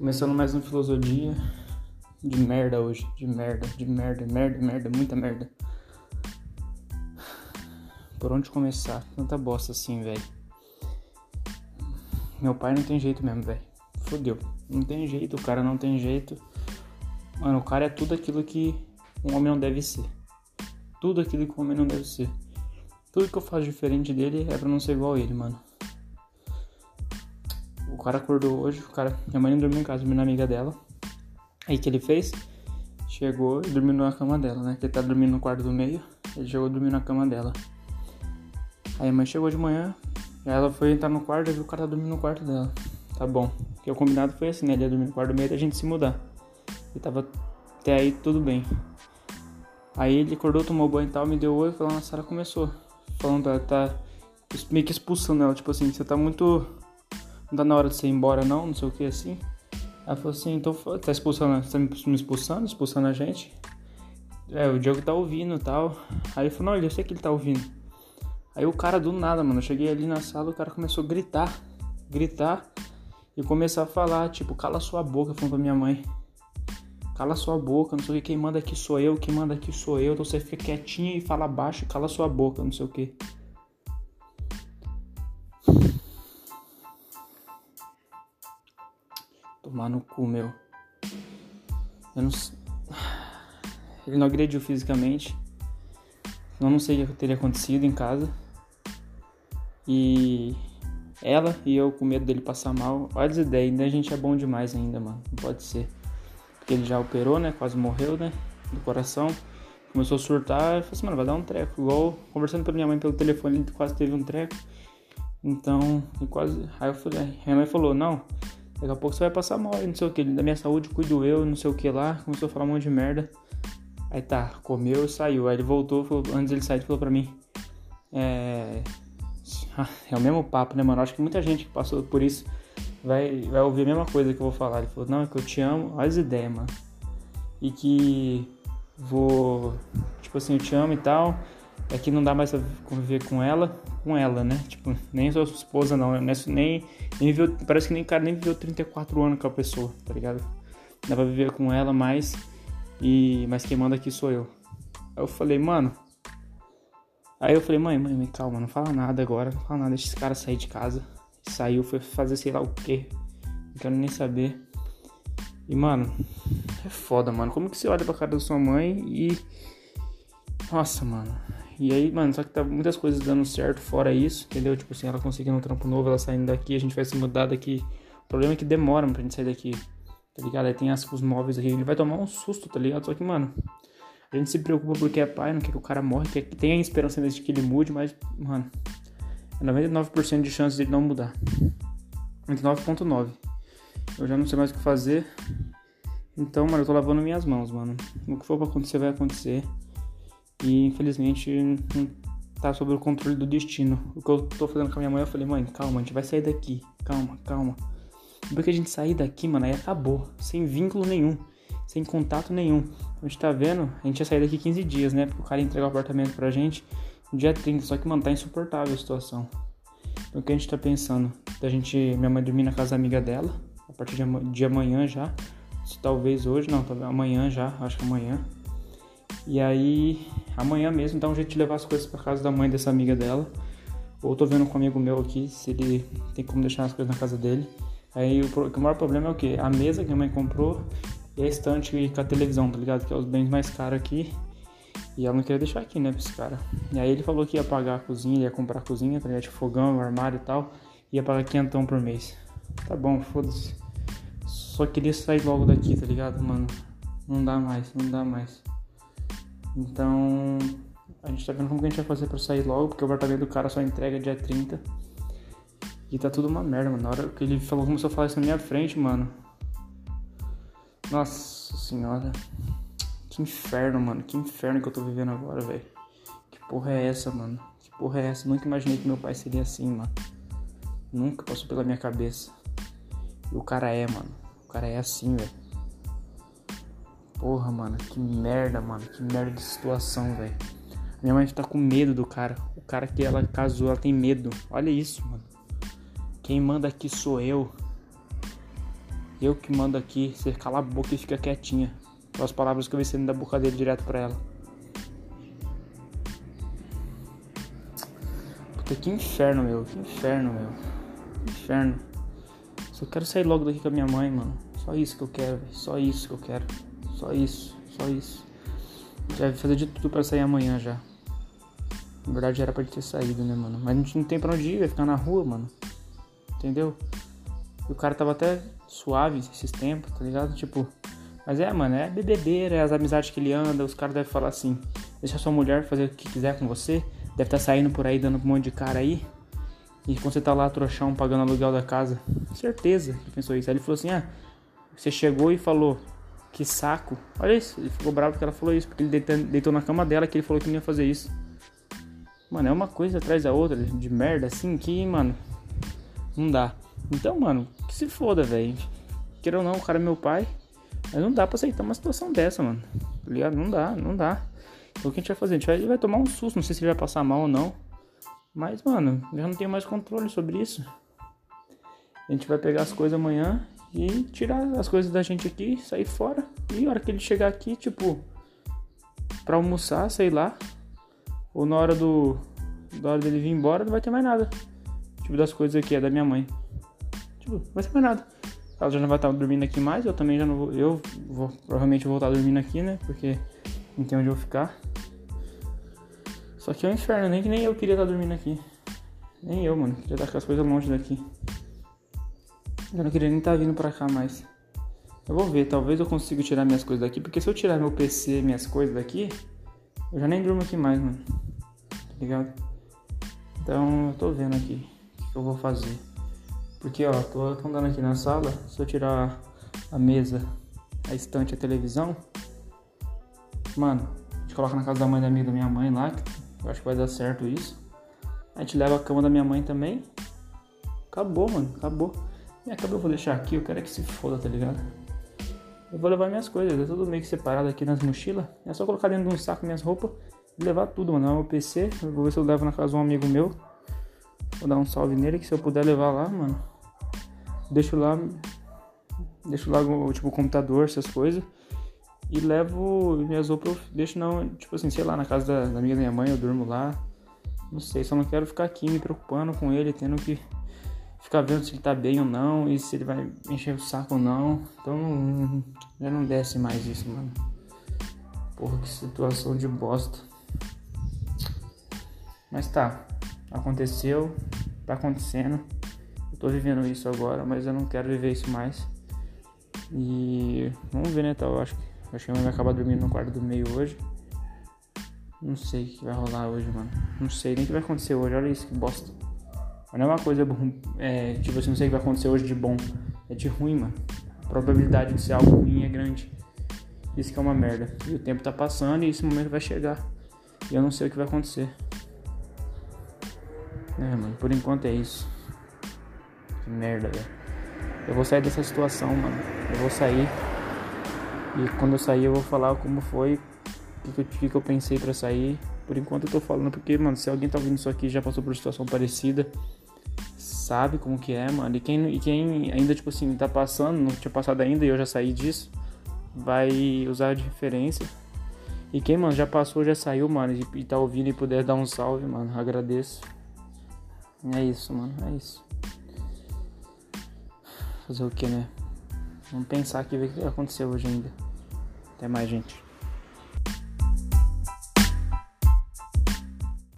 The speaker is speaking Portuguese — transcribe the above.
Começando mais uma filosofia de merda hoje. De merda, de merda, merda, merda, muita merda. Por onde começar? Tanta bosta assim, velho. Meu pai não tem jeito mesmo, velho. Fodeu. Não tem jeito, o cara não tem jeito. Mano, o cara é tudo aquilo que um homem não deve ser. Tudo aquilo que um homem não deve ser. Tudo que eu faço diferente dele é pra não ser igual a ele, mano. O cara acordou hoje, o cara, minha mãe não dormiu em casa, dormiu na amiga dela. Aí que ele fez? Chegou e dormiu na cama dela, né? Que ele tá dormindo no quarto do meio, ele chegou e dormiu na cama dela. Aí a mãe chegou de manhã, ela foi entrar no quarto e viu o cara dormindo no quarto dela. Tá bom. Porque o combinado foi assim, né? Ele ia dormir no quarto do meio a gente se mudar. E tava até aí tudo bem. Aí ele acordou, tomou banho e tal, me deu oi e falou, nossa, ela começou. Falando, tá, tá meio que expulsando ela, tipo assim, você tá muito não tá na hora de você ir embora não, não sei o que assim. Ela falou assim, então tá expulsando, tá me expulsando, expulsando a gente. É, o Diogo tá ouvindo e tal. Aí ele falou, não, eu sei que ele tá ouvindo. Aí o cara do nada, mano, eu cheguei ali na sala, o cara começou a gritar, gritar e começar a falar, tipo, cala sua boca, falando pra minha mãe. Cala sua boca, não sei o que, quem manda aqui sou eu, quem manda aqui sou eu, então você fica quietinha e fala baixo, cala sua boca, não sei o que. Tomar no cu, meu. Eu não. Ele não agrediu fisicamente. Eu não sei o que teria acontecido em casa. E ela e eu com medo dele passar mal. Olha as ideias, ainda a gente é bom demais ainda, mano. Não pode ser. Porque ele já operou, né? Quase morreu, né? Do coração. Começou a surtar. Eu falei assim, mano, vai dar um treco. Igual conversando com a minha mãe pelo telefone, ele quase teve um treco. Então, quase. Aí eu falei, aí minha mãe falou, não, Daqui a pouco você vai passar mal, não sei o que. Da minha saúde cuido eu, não sei o que lá. Começou a falar um monte de merda. Aí tá, comeu e saiu. Aí ele voltou, falou, antes ele sair, ele falou pra mim. É. É o mesmo papo, né, mano? Acho que muita gente que passou por isso vai, vai ouvir a mesma coisa que eu vou falar. Ele falou, não, é que eu te amo, olha as ideias, mano. E que vou. Tipo assim, eu te amo e tal. É que não dá mais pra conviver com ela com ela, né? Tipo, nem sua esposa não, né? nem, nem viveu, parece que nem cara nem viveu 34 anos com a pessoa, tá ligado? Dá pra viver com ela mais e mas quem manda aqui sou eu. Aí eu falei, mano. Aí eu falei, mãe, mãe, mãe, calma, não fala nada agora, não fala nada, deixa esse cara sair de casa. Saiu, foi fazer sei lá o quê. Não quero nem saber. E, mano, é foda, mano. Como que você olha pra cara da sua mãe e. Nossa, mano. E aí, mano, só que tá muitas coisas dando certo fora isso, entendeu? Tipo assim, ela conseguindo um trampo novo, ela saindo daqui, a gente vai se mudar daqui. O problema é que demora pra gente sair daqui, tá ligado? Aí tem as, os móveis aqui, ele vai tomar um susto, tá ligado? Só que, mano, a gente se preocupa porque é pai, não quer que o cara morre, quer que tenha a esperança de que ele mude, mas, mano, é 99% de chance de ele não mudar. 99.9. Eu já não sei mais o que fazer. Então, mano, eu tô lavando minhas mãos, mano. O que for pra acontecer, vai acontecer. E infelizmente tá sob o controle do destino. O que eu tô fazendo com a minha mãe, eu falei, mãe, calma, a gente vai sair daqui. Calma, calma. Depois que a gente sair daqui, mano, aí acabou. Sem vínculo nenhum. Sem contato nenhum. A gente tá vendo, a gente ia sair daqui 15 dias, né? Porque o cara entregou o apartamento pra gente no dia 30. Só que, mano, tá insuportável a situação. Então o que a gente tá pensando? Da gente, minha mãe dormir na casa amiga dela. A partir de, amanhã já. Talvez hoje, não, talvez amanhã já, acho que amanhã. E aí, amanhã mesmo dá um jeito de levar as coisas para casa da mãe dessa amiga dela. Ou tô vendo com um amigo meu aqui se ele tem como deixar as coisas na casa dele. Aí o, o maior problema é o que? A mesa que a mãe comprou e a estante com a televisão, tá ligado? Que é os bens mais caros aqui. E ela não queria deixar aqui, né, pra esse cara. E aí ele falou que ia pagar a cozinha, ia comprar a cozinha, tá ligado? Tipo, fogão, armário e tal. Ia pagar quinhentão por mês. Tá bom, foda-se. Só queria sair logo daqui, tá ligado, mano? Não dá mais, não dá mais. Então, a gente tá vendo como que a gente vai fazer pra sair logo, porque o apartamento do cara só entrega dia 30. E tá tudo uma merda, mano. Na hora que ele falou, começou a falar isso na minha frente, mano. Nossa senhora. Que inferno, mano. Que inferno que eu tô vivendo agora, velho. Que porra é essa, mano? Que porra é essa? Nunca imaginei que meu pai seria assim, mano. Nunca passou pela minha cabeça. E o cara é, mano. O cara é assim, velho. Porra, mano, que merda, mano. Que merda de situação, velho. Minha mãe tá com medo do cara. O cara que ela casou, ela tem medo. Olha isso, mano. Quem manda aqui sou eu. Eu que mando aqui, você cala a boca e fica quietinha. As palavras que eu vi saindo da boca dele direto pra ela. Puta, que inferno, meu. Que inferno, meu. Que inferno. Só quero sair logo daqui com a minha mãe, mano. Só isso que eu quero, véio. Só isso que eu quero. Só isso, só isso. Já vai fazer de tudo pra sair amanhã já. Na verdade era pra ter saído, né, mano? Mas a gente não tem pra onde ir, vai ficar na rua, mano. Entendeu? E o cara tava até suave esses tempos, tá ligado? Tipo. Mas é, mano, é bebedeira, é as amizades que ele anda, os caras devem falar assim, deixa sua mulher fazer o que quiser com você, deve estar tá saindo por aí dando um monte de cara aí. E quando você tá lá trouxão pagando aluguel da casa, certeza que pensou isso. Aí ele falou assim, ah, você chegou e falou, que saco. Olha isso, ele ficou bravo porque ela falou isso, porque ele deitou na cama dela que ele falou que não ia fazer isso. Mano, é uma coisa atrás da outra, de merda, assim, que, mano, não dá. Então, mano, que se foda, velho. Queira ou não, o cara é meu pai. Mas não dá pra aceitar uma situação dessa, mano. Tá ligado? Não dá, não dá. Então o que a gente vai fazer? A gente vai, vai tomar um susto, não sei se ele vai passar mal ou não. Mas, mano, eu já não tenho mais controle sobre isso. A gente vai pegar as coisas amanhã e tirar as coisas da gente aqui, sair fora. E a hora que ele chegar aqui, tipo, pra almoçar, sei lá. Ou na hora do. Da hora dele vir embora, não vai ter mais nada. Tipo, das coisas aqui, é da minha mãe. Tipo, não vai ter mais nada. Ela já não vai estar dormindo aqui mais, eu também já não vou. Eu vou provavelmente vou estar dormindo aqui, né? Porque não tem onde eu ficar. Só que é um inferno, nem que nem eu queria estar dormindo aqui. Nem eu, mano. Queria estar com as coisas longe daqui. Eu não queria nem estar vindo pra cá mais. Eu vou ver, talvez eu consiga tirar minhas coisas daqui, porque se eu tirar meu PC, minhas coisas daqui, eu já nem durmo aqui mais, mano. Tá ligado? Então eu tô vendo aqui o que eu vou fazer. Porque, ó, tô andando aqui na sala, se eu tirar a mesa, a estante, a televisão, mano, a gente coloca na casa da mãe da amiga da minha mãe lá, que eu acho que vai dar certo isso. A gente leva a cama da minha mãe também. Acabou, mano, acabou. E acabou, eu vou deixar aqui, eu quero é que se foda, tá ligado? Eu vou levar minhas coisas, é tudo meio que separado aqui nas mochilas. É só colocar dentro de um saco minhas roupas e levar tudo, mano. Meu PC, eu vou ver se eu levo na casa de um amigo meu. Vou dar um salve nele, que se eu puder levar lá, mano, deixo lá, deixo lá tipo o computador, essas coisas. E levo minhas roupas, deixo não, tipo assim, sei lá, na casa da, da amiga da minha mãe, eu durmo lá. Não sei, só não quero ficar aqui me preocupando com ele, tendo que ficar vendo se ele tá bem ou não e se ele vai encher o saco ou não. Então já não desce mais isso, mano. Porra, que situação de bosta. Mas tá, aconteceu, tá acontecendo tô vivendo isso agora, mas eu não quero viver isso mais. E vamos ver, né, tal. Tá? acho que acho que vai acabar dormindo no quarto do meio hoje. Não sei o que vai rolar hoje, mano. Não sei nem o que vai acontecer hoje. Olha isso, que bosta. Mas não é uma coisa é, assim, não sei o que vai acontecer hoje de bom. É de ruim, mano. A probabilidade de ser algo ruim é grande. Isso que é uma merda. E o tempo tá passando e esse momento vai chegar. E eu não sei o que vai acontecer. É, mano, por enquanto é isso. Que merda, velho. Eu vou sair dessa situação, mano. Eu vou sair. E quando eu sair, eu vou falar como foi, o que, que, que, eu pensei para sair. Por enquanto eu tô falando porque, mano, se alguém tá ouvindo isso aqui já passou por uma situação parecida, sabe como que é, mano. E quem, e quem ainda, tipo assim, tá passando, não tinha passado ainda e eu já saí disso, vai usar de referência. E quem, mano, já passou, já saiu, mano, e, e tá ouvindo e puder dar um salve, mano, agradeço. É isso, mano, é isso. Fazer o que, né? Vamos pensar aqui ver o que aconteceu hoje ainda. Até mais, gente.